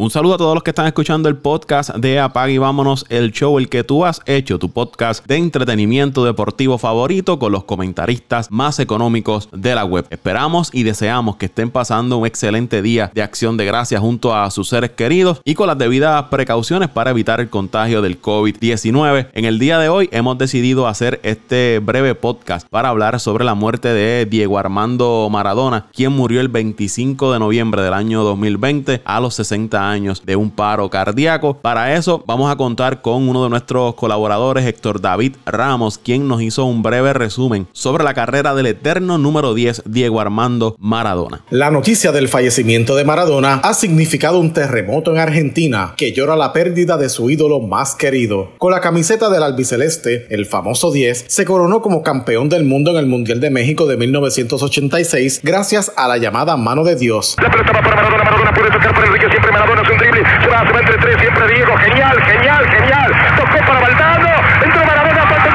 Un saludo a todos los que están escuchando el podcast de Apague y Vámonos, el show, el que tú has hecho, tu podcast de entretenimiento deportivo favorito con los comentaristas más económicos de la web. Esperamos y deseamos que estén pasando un excelente día de acción de gracias junto a sus seres queridos y con las debidas precauciones para evitar el contagio del COVID-19. En el día de hoy hemos decidido hacer este breve podcast para hablar sobre la muerte de Diego Armando Maradona, quien murió el 25 de noviembre del año 2020 a los 60 años años de un paro cardíaco. Para eso vamos a contar con uno de nuestros colaboradores, Héctor David Ramos, quien nos hizo un breve resumen sobre la carrera del eterno número 10, Diego Armando Maradona. La noticia del fallecimiento de Maradona ha significado un terremoto en Argentina que llora la pérdida de su ídolo más querido. Con la camiseta del albiceleste, el famoso 10 se coronó como campeón del mundo en el Mundial de México de 1986 gracias a la llamada mano de Dios. La pelota va para Maradona, Maradona puede tocar por Enrique, siempre Maradona es un drible, se va, se va entre tres, siempre Diego, genial, genial, genial, tocó para Valdano, entró Maradona, falta el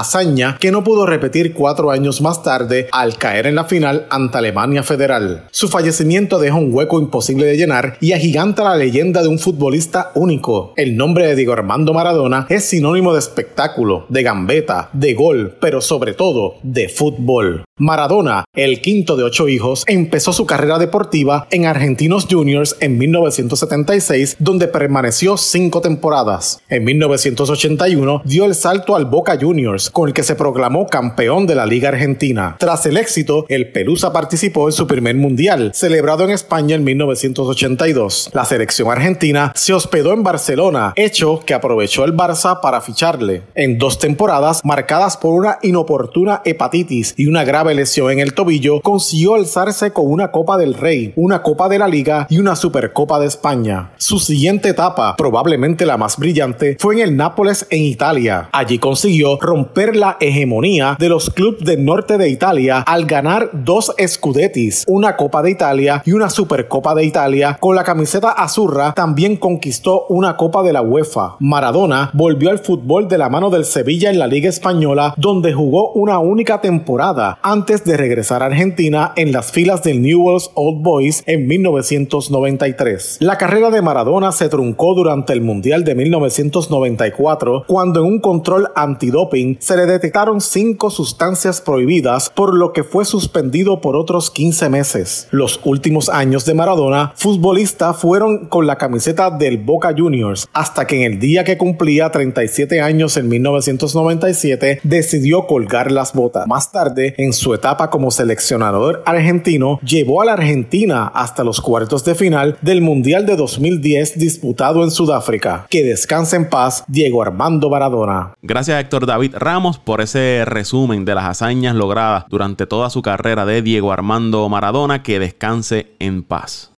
hazaña que no pudo repetir cuatro años más tarde al caer en la final ante Alemania Federal. Su fallecimiento deja un hueco imposible de llenar y agiganta la leyenda de un futbolista único. El nombre de Diego Armando Maradona es sinónimo de espectáculo, de gambeta, de gol, pero sobre todo de fútbol. Maradona, el quinto de ocho hijos, empezó su carrera deportiva en Argentinos Juniors en 1976, donde permaneció cinco temporadas. En 1981 dio el salto al Boca Juniors, con el que se proclamó campeón de la Liga Argentina. Tras el éxito, el Pelusa participó en su primer mundial, celebrado en España en 1982. La selección argentina se hospedó en Barcelona, hecho que aprovechó el Barça para ficharle. En dos temporadas marcadas por una inoportuna hepatitis y una grave lesión en el tobillo, consiguió alzarse con una Copa del Rey, una Copa de la Liga y una Supercopa de España. Su siguiente etapa, probablemente la más brillante, fue en el Nápoles en Italia. Allí consiguió romper la hegemonía de los clubes del norte de Italia al ganar dos Scudetis, una Copa de Italia y una Supercopa de Italia. Con la camiseta azurra también conquistó una Copa de la UEFA. Maradona volvió al fútbol de la mano del Sevilla en la Liga Española, donde jugó una única temporada antes de regresar a Argentina en las filas del Newell's Old Boys en 1993. La carrera de Maradona se truncó durante el Mundial de 1994 cuando en un control antidoping se le detectaron cinco sustancias prohibidas por lo que fue suspendido por otros 15 meses. Los últimos años de Maradona, futbolista, fueron con la camiseta del Boca Juniors hasta que en el día que cumplía 37 años en 1997 decidió colgar las botas. Más tarde, en su etapa como seleccionador argentino, llevó a la Argentina hasta los cuartos de final del Mundial de 2010 disputado en Sudáfrica. Que descanse en paz Diego Armando Maradona. Gracias Héctor David Ramos por ese resumen de las hazañas logradas durante toda su carrera de Diego Armando Maradona. Que descanse en paz.